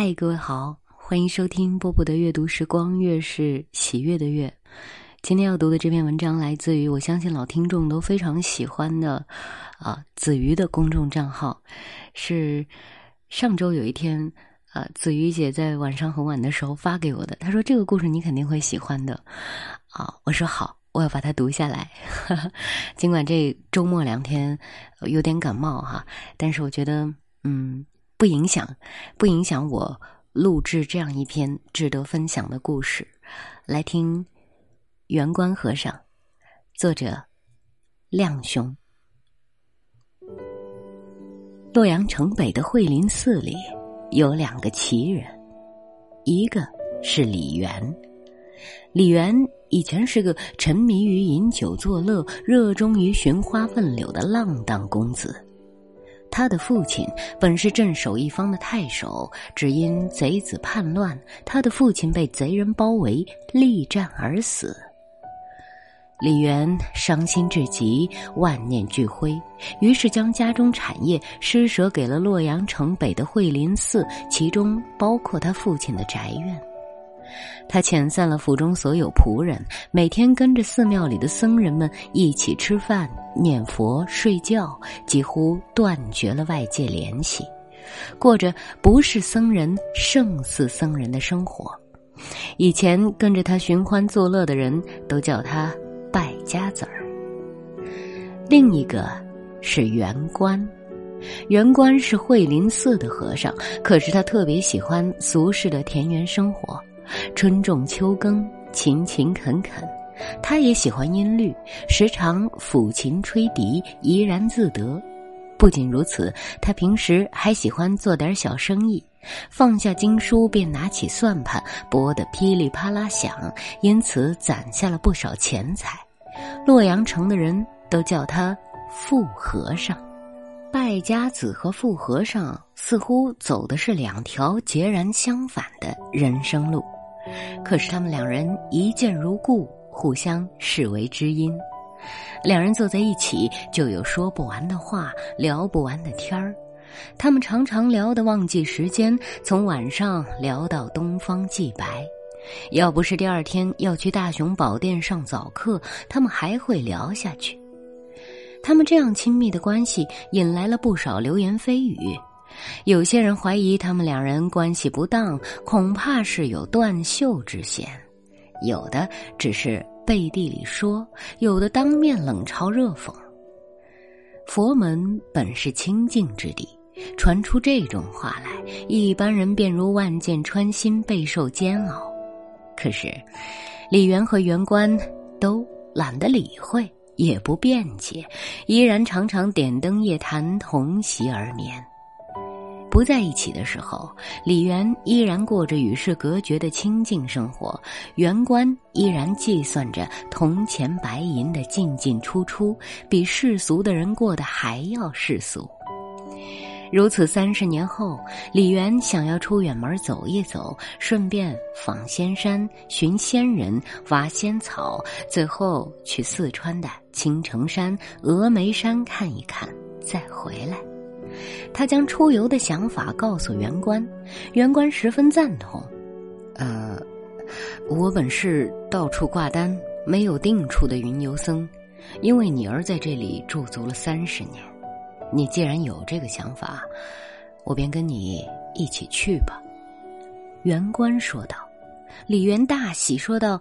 嗨，各位好，欢迎收听波波的阅读时光，月是喜悦的月。今天要读的这篇文章来自于我相信老听众都非常喜欢的啊子瑜的公众账号，是上周有一天啊子瑜姐在晚上很晚的时候发给我的，她说这个故事你肯定会喜欢的啊，我说好，我要把它读下来。尽管这周末两天有点感冒哈，但是我觉得嗯。不影响，不影响我录制这样一篇值得分享的故事。来听《圆观和尚》，作者亮兄。洛阳城北的慧林寺里有两个奇人，一个是李元。李元以前是个沉迷于饮酒作乐、热衷于寻花问柳的浪荡公子。他的父亲本是镇守一方的太守，只因贼子叛乱，他的父亲被贼人包围，力战而死。李元伤心至极，万念俱灰，于是将家中产业施舍给了洛阳城北的惠林寺，其中包括他父亲的宅院。他遣散了府中所有仆人，每天跟着寺庙里的僧人们一起吃饭、念佛、睡觉，几乎断绝了外界联系，过着不是僧人胜似僧人的生活。以前跟着他寻欢作乐的人都叫他败家子儿。另一个是圆官，圆官是慧林寺的和尚，可是他特别喜欢俗世的田园生活。春种秋耕，勤勤恳恳。他也喜欢音律，时常抚琴吹笛，怡然自得。不仅如此，他平时还喜欢做点小生意，放下经书便拿起算盘，拨得噼里啪啦响，因此攒下了不少钱财。洛阳城的人都叫他富和尚。败家子和富和尚似乎走的是两条截然相反的人生路。可是他们两人一见如故，互相视为知音。两人坐在一起，就有说不完的话，聊不完的天儿。他们常常聊得忘记时间，从晚上聊到东方既白。要不是第二天要去大雄宝殿上早课，他们还会聊下去。他们这样亲密的关系，引来了不少流言蜚语。有些人怀疑他们两人关系不当，恐怕是有断袖之嫌；有的只是背地里说，有的当面冷嘲热讽。佛门本是清净之地，传出这种话来，一般人便如万箭穿心，备受煎熬。可是，李元和元官都懒得理会，也不辩解，依然常常点灯夜谈，同席而眠。不在一起的时候，李元依然过着与世隔绝的清静生活，元官依然计算着铜钱白银的进进出出，比世俗的人过得还要世俗。如此三十年后，李元想要出远门走一走，顺便访仙山、寻仙人、挖仙草，最后去四川的青城山、峨眉山看一看，再回来。他将出游的想法告诉元官，元官十分赞同。呃，我本是到处挂单、没有定处的云游僧，因为你儿在这里驻足了三十年。你既然有这个想法，我便跟你一起去吧。”元官说道。李元大喜，说道。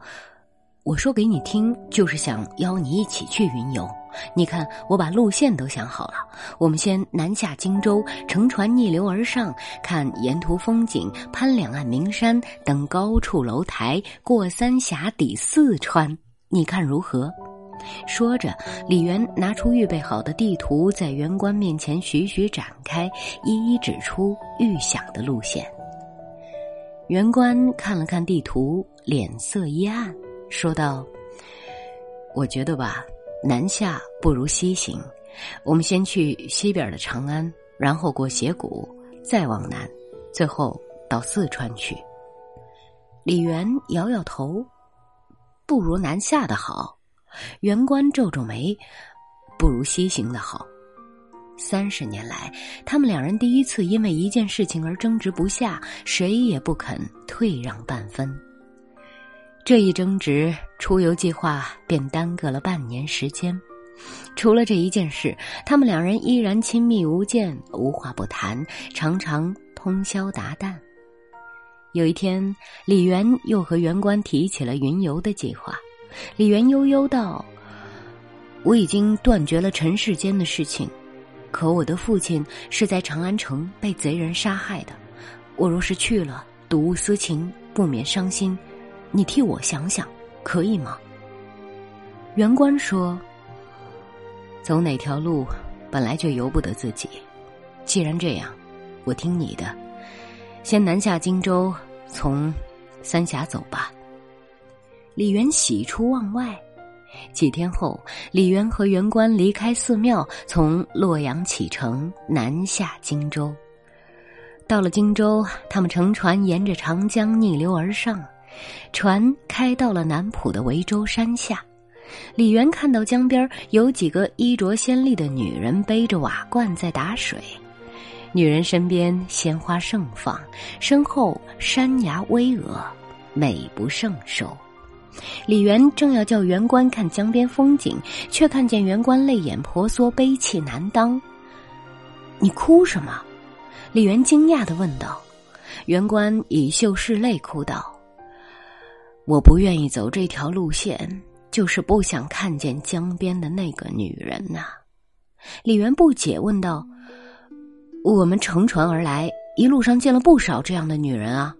我说给你听，就是想邀你一起去云游。你看，我把路线都想好了。我们先南下荆州，乘船逆流而上，看沿途风景，攀两岸名山，登高处楼台，过三峡，抵四川。你看如何？说着，李元拿出预备好的地图，在员官面前徐徐展开，一一指出预想的路线。员官看了看地图，脸色一暗。说道：“我觉得吧，南下不如西行。我们先去西边的长安，然后过斜谷，再往南，最后到四川去。”李元摇摇头：“不如南下的好。”元官皱皱眉：“不如西行的好。”三十年来，他们两人第一次因为一件事情而争执不下，谁也不肯退让半分。这一争执，出游计划便耽搁了半年时间。除了这一件事，他们两人依然亲密无间，无话不谈，常常通宵达旦。有一天，李元又和元官提起了云游的计划。李元悠悠道：“我已经断绝了尘世间的事情。”可我的父亲是在长安城被贼人杀害的，我若是去了，睹物思情，不免伤心。你替我想想，可以吗？元官说：“走哪条路，本来就由不得自己。既然这样，我听你的，先南下荆州，从三峡走吧。”李元喜出望外。几天后，李渊和元官离开寺庙，从洛阳启程南下荆州。到了荆州，他们乘船沿着长江逆流而上，船开到了南浦的维州山下。李渊看到江边有几个衣着鲜丽的女人背着瓦罐在打水，女人身边鲜花盛放，身后山崖巍峨，美不胜收。李元正要叫员官看江边风景，却看见员官泪眼婆娑，悲泣难当。你哭什么？李元惊讶的问道。员官以袖拭泪，哭道：“我不愿意走这条路线，就是不想看见江边的那个女人呐。”李元不解问道：“我们乘船而来，一路上见了不少这样的女人啊。”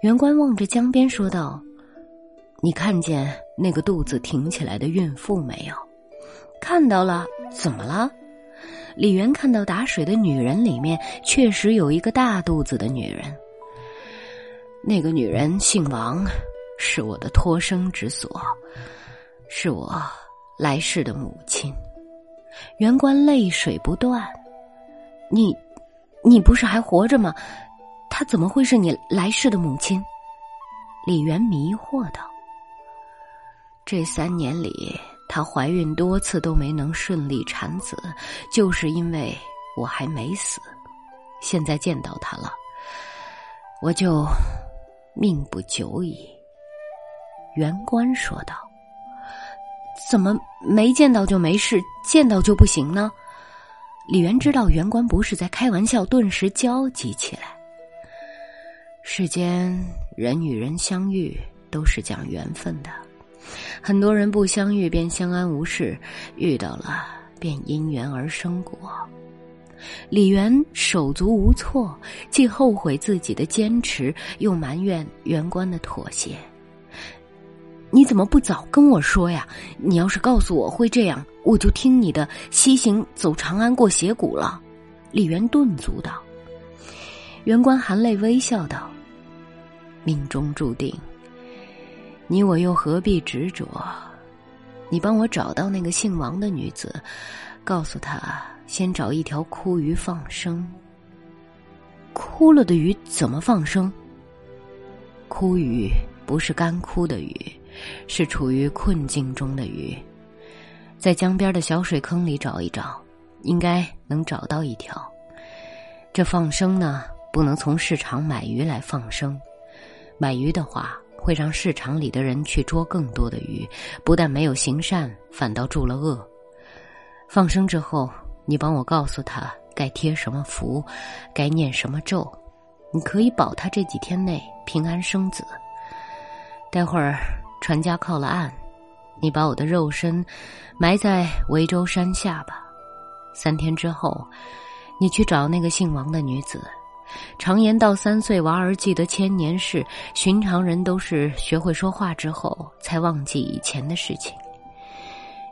元官望着江边说道。你看见那个肚子挺起来的孕妇没有？看到了，怎么了？李元看到打水的女人里面确实有一个大肚子的女人。那个女人姓王，是我的托生之所，是我来世的母亲。元官泪水不断。你，你不是还活着吗？她怎么会是你来世的母亲？李元迷惑道。这三年里，她怀孕多次都没能顺利产子，就是因为我还没死。现在见到她了，我就命不久矣。元官说道：“怎么没见到就没事，见到就不行呢？”李元知道元官不是在开玩笑，顿时焦急起来。世间人与人相遇，都是讲缘分的。很多人不相遇便相安无事，遇到了便因缘而生果。李元手足无措，既后悔自己的坚持，又埋怨元官的妥协。你怎么不早跟我说呀？你要是告诉我会这样，我就听你的，西行走长安过斜谷了。李元顿足道。元官含泪微笑道：“命中注定。”你我又何必执着？你帮我找到那个姓王的女子，告诉她先找一条枯鱼放生。枯了的鱼怎么放生？枯鱼不是干枯的鱼，是处于困境中的鱼。在江边的小水坑里找一找，应该能找到一条。这放生呢，不能从市场买鱼来放生，买鱼的话。会让市场里的人去捉更多的鱼，不但没有行善，反倒助了恶。放生之后，你帮我告诉他该贴什么符，该念什么咒，你可以保他这几天内平安生子。待会儿船家靠了岸，你把我的肉身埋在维州山下吧。三天之后，你去找那个姓王的女子。常言道：“三岁娃儿记得千年事。”寻常人都是学会说话之后才忘记以前的事情。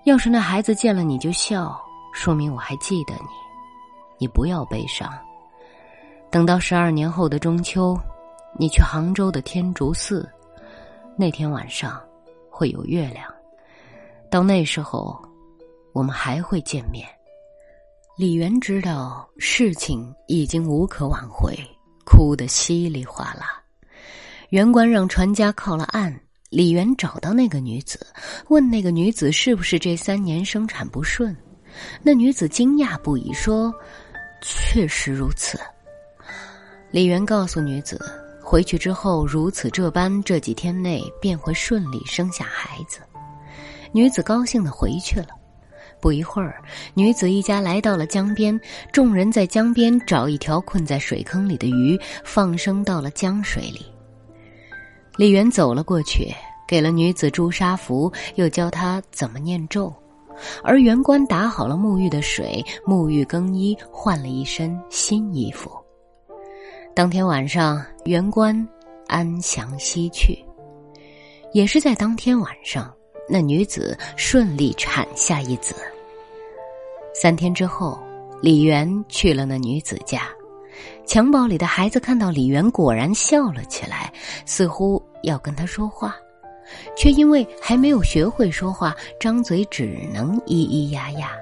要是那孩子见了你就笑，说明我还记得你。你不要悲伤。等到十二年后的中秋，你去杭州的天竺寺，那天晚上会有月亮。到那时候，我们还会见面。李元知道事情已经无可挽回，哭得稀里哗啦。元官让船家靠了岸，李元找到那个女子，问那个女子是不是这三年生产不顺。那女子惊讶不已，说：“确实如此。”李元告诉女子，回去之后如此这般，这几天内便会顺利生下孩子。女子高兴的回去了。不一会儿，女子一家来到了江边，众人在江边找一条困在水坑里的鱼，放生到了江水里。李元走了过去，给了女子朱砂符，又教她怎么念咒。而元官打好了沐浴的水，沐浴更衣，换了一身新衣服。当天晚上，元官安详西去。也是在当天晚上，那女子顺利产下一子。三天之后，李元去了那女子家，襁褓里的孩子看到李元，果然笑了起来，似乎要跟他说话，却因为还没有学会说话，张嘴只能咿咿呀呀。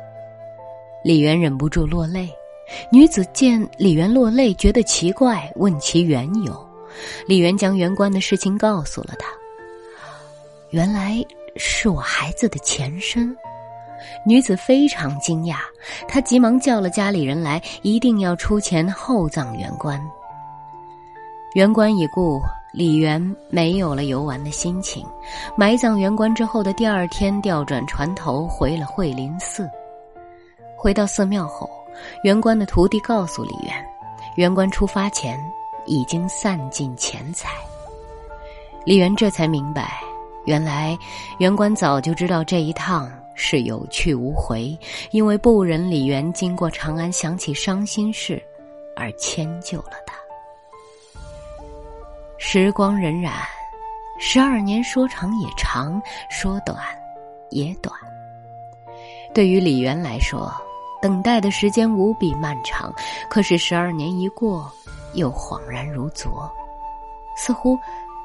李元忍不住落泪，女子见李元落泪，觉得奇怪，问其缘由。李元将元官的事情告诉了他，原来是我孩子的前身。女子非常惊讶，她急忙叫了家里人来，一定要出钱厚葬元官。元官已故，李元没有了游玩的心情。埋葬元官之后的第二天，调转船头回了惠林寺。回到寺庙后，元官的徒弟告诉李元，元官出发前已经散尽钱财。李元这才明白，原来元官早就知道这一趟。是有去无回，因为不忍李元经过长安想起伤心事，而迁就了他。时光荏苒，十二年说长也长，说短也短。对于李元来说，等待的时间无比漫长。可是十二年一过，又恍然如昨，似乎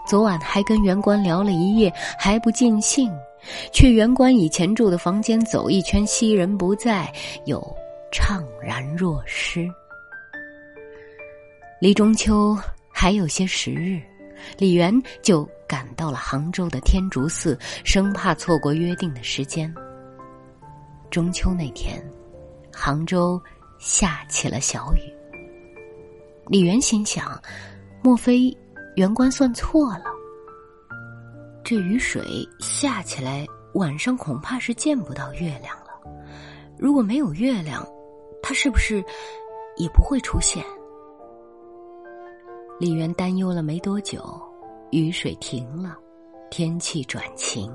昨晚还跟元官聊了一夜，还不尽兴。去元官以前住的房间走一圈，昔人不在，又怅然若失。离中秋还有些时日，李元就赶到了杭州的天竺寺，生怕错过约定的时间。中秋那天，杭州下起了小雨。李元心想：莫非元官算错了？这雨水下起来，晚上恐怕是见不到月亮了。如果没有月亮，它是不是也不会出现？李元担忧了没多久，雨水停了，天气转晴。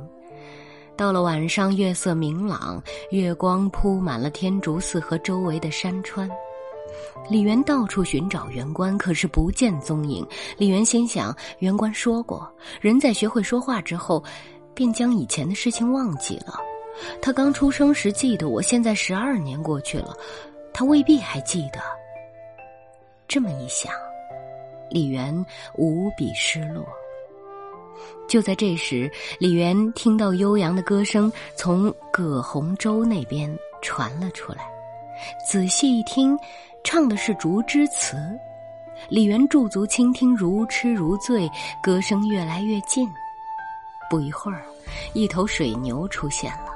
到了晚上，月色明朗，月光铺满了天竺寺和周围的山川。李元到处寻找元官，可是不见踪影。李元心想，元官说过，人在学会说话之后，便将以前的事情忘记了。他刚出生时记得我，现在十二年过去了，他未必还记得。这么一想，李元无比失落。就在这时，李元听到悠扬的歌声从葛洪洲那边传了出来，仔细一听。唱的是竹枝词，李元驻足倾听，如痴如醉，歌声越来越近。不一会儿，一头水牛出现了，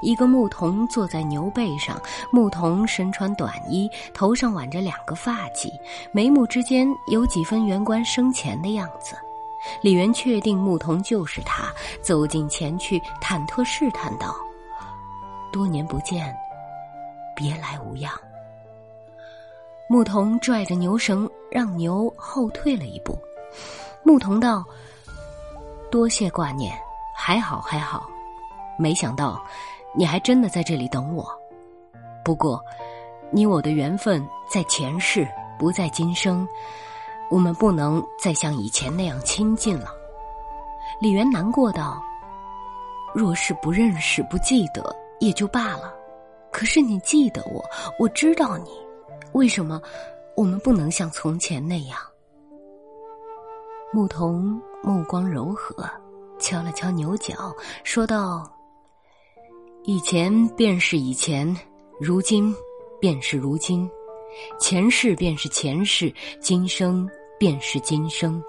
一个牧童坐在牛背上，牧童身穿短衣，头上挽着两个发髻，眉目之间有几分元官生前的样子。李元确定牧童就是他，走近前去，忐忑试探道：“多年不见，别来无恙？”牧童拽着牛绳，让牛后退了一步。牧童道：“多谢挂念，还好还好。没想到，你还真的在这里等我。不过，你我的缘分在前世，不在今生，我们不能再像以前那样亲近了。”李元难过道：“若是不认识、不记得，也就罢了。可是你记得我，我知道你。”为什么我们不能像从前那样？牧童目光柔和，敲了敲牛角，说道：“以前便是以前，如今便是如今，前世便是前世，今生便是今生。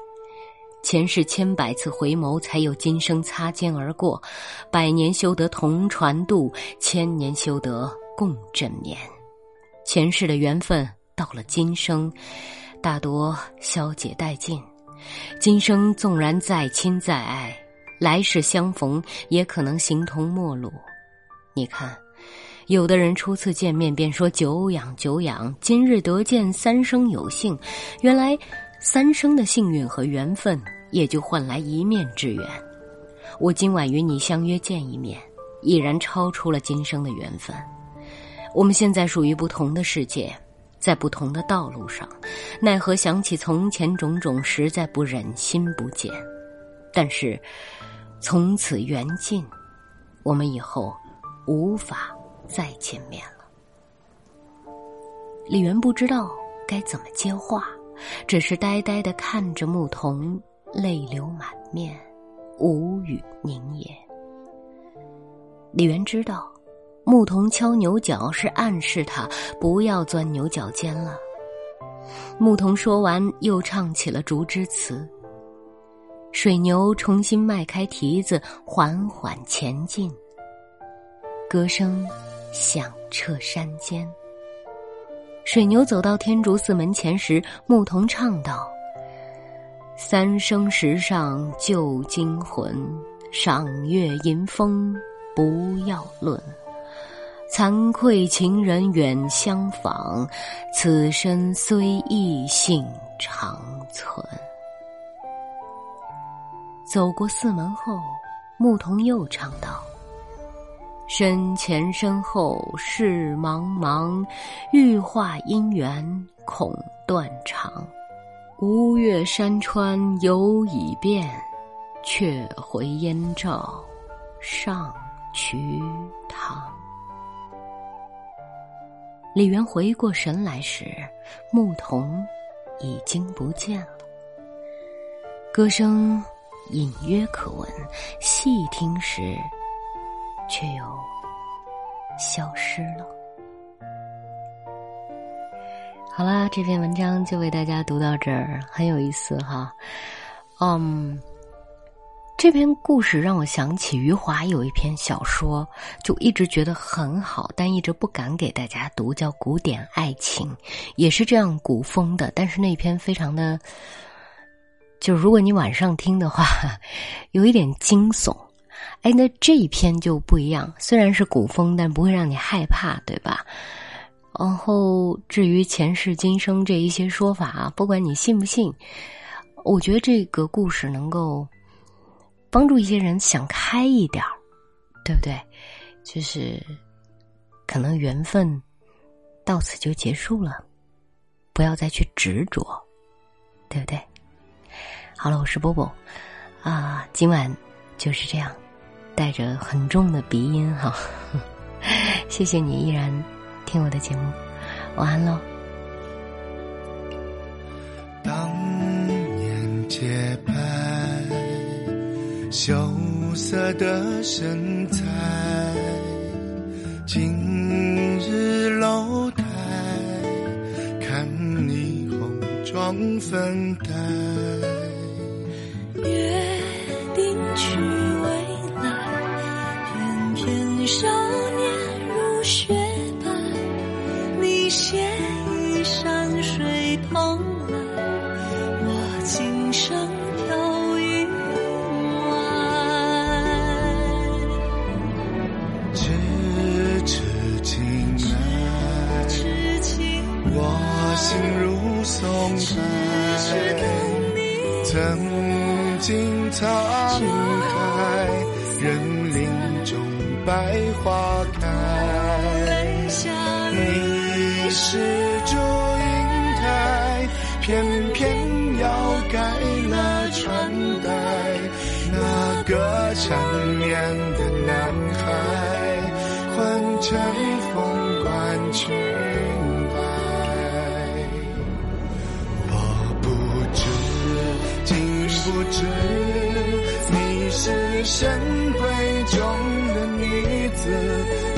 前世千百次回眸，才有今生擦肩而过。百年修得同船渡，千年修得。”共枕眠。前世的缘分到了今生，大多消解殆尽。今生纵然再亲再爱，来世相逢也可能形同陌路。你看，有的人初次见面便说久仰久仰，今日得见，三生有幸。原来，三生的幸运和缘分，也就换来一面之缘。我今晚与你相约见一面，已然超出了今生的缘分。我们现在属于不同的世界，在不同的道路上，奈何想起从前种种，实在不忍心不见。但是，从此缘尽，我们以后无法再见面了。李元不知道该怎么接话，只是呆呆的看着牧童，泪流满面，无语凝噎。李元知道。牧童敲牛角是暗示他不要钻牛角尖了。牧童说完，又唱起了竹枝词。水牛重新迈开蹄子，缓缓前进。歌声响彻山间。水牛走到天竺寺门前时，牧童唱道：“三生石上旧精魂，赏月吟风不要论。”惭愧情人远相访，此身虽异性长存。走过寺门后，牧童又唱道：“身前身后事茫茫，欲化姻缘恐断肠。吴越山川犹已变，却回燕赵上瞿塘。”李渊回过神来时，牧童已经不见了。歌声隐约可闻，细听时却又消失了。好啦，这篇文章就为大家读到这儿，很有意思哈。嗯。这篇故事让我想起余华有一篇小说，就一直觉得很好，但一直不敢给大家读，叫《古典爱情》，也是这样古风的。但是那篇非常的，就如果你晚上听的话，有一点惊悚。哎，那这一篇就不一样，虽然是古风，但不会让你害怕，对吧？然后至于前世今生这一些说法，不管你信不信，我觉得这个故事能够。帮助一些人想开一点儿，对不对？就是可能缘分到此就结束了，不要再去执着，对不对？好了，我是波波啊，今晚就是这样，带着很重的鼻音哈，谢谢你依然听我的节目，晚安喽。当年洁白。羞涩的身材，今日楼台看你红妆粉黛，松开曾经沧海，任林中百花开。你是祝英台，偏偏要改了穿戴。那个缠绵是神闺中的女子，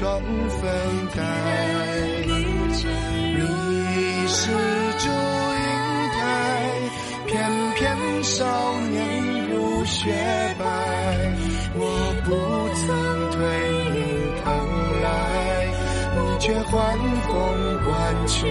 双分黛，你是祝英台，翩翩少年如雪白，我不曾对你疼来，你却还风关去。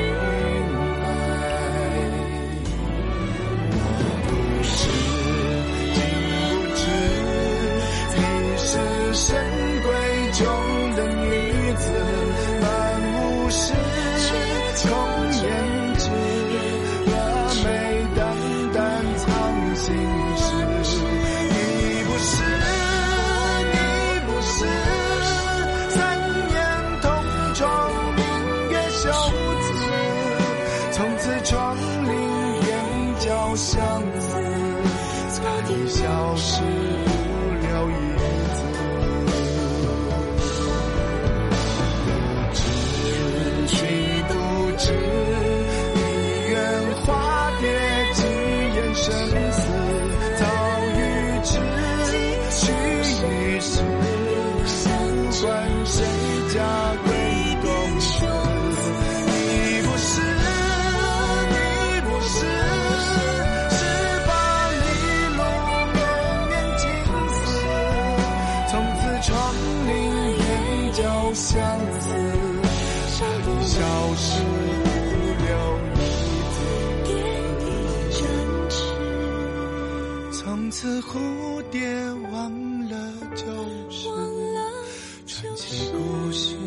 交相思，消失不了你的真挚。从此蝴蝶忘了旧事，传奇故事。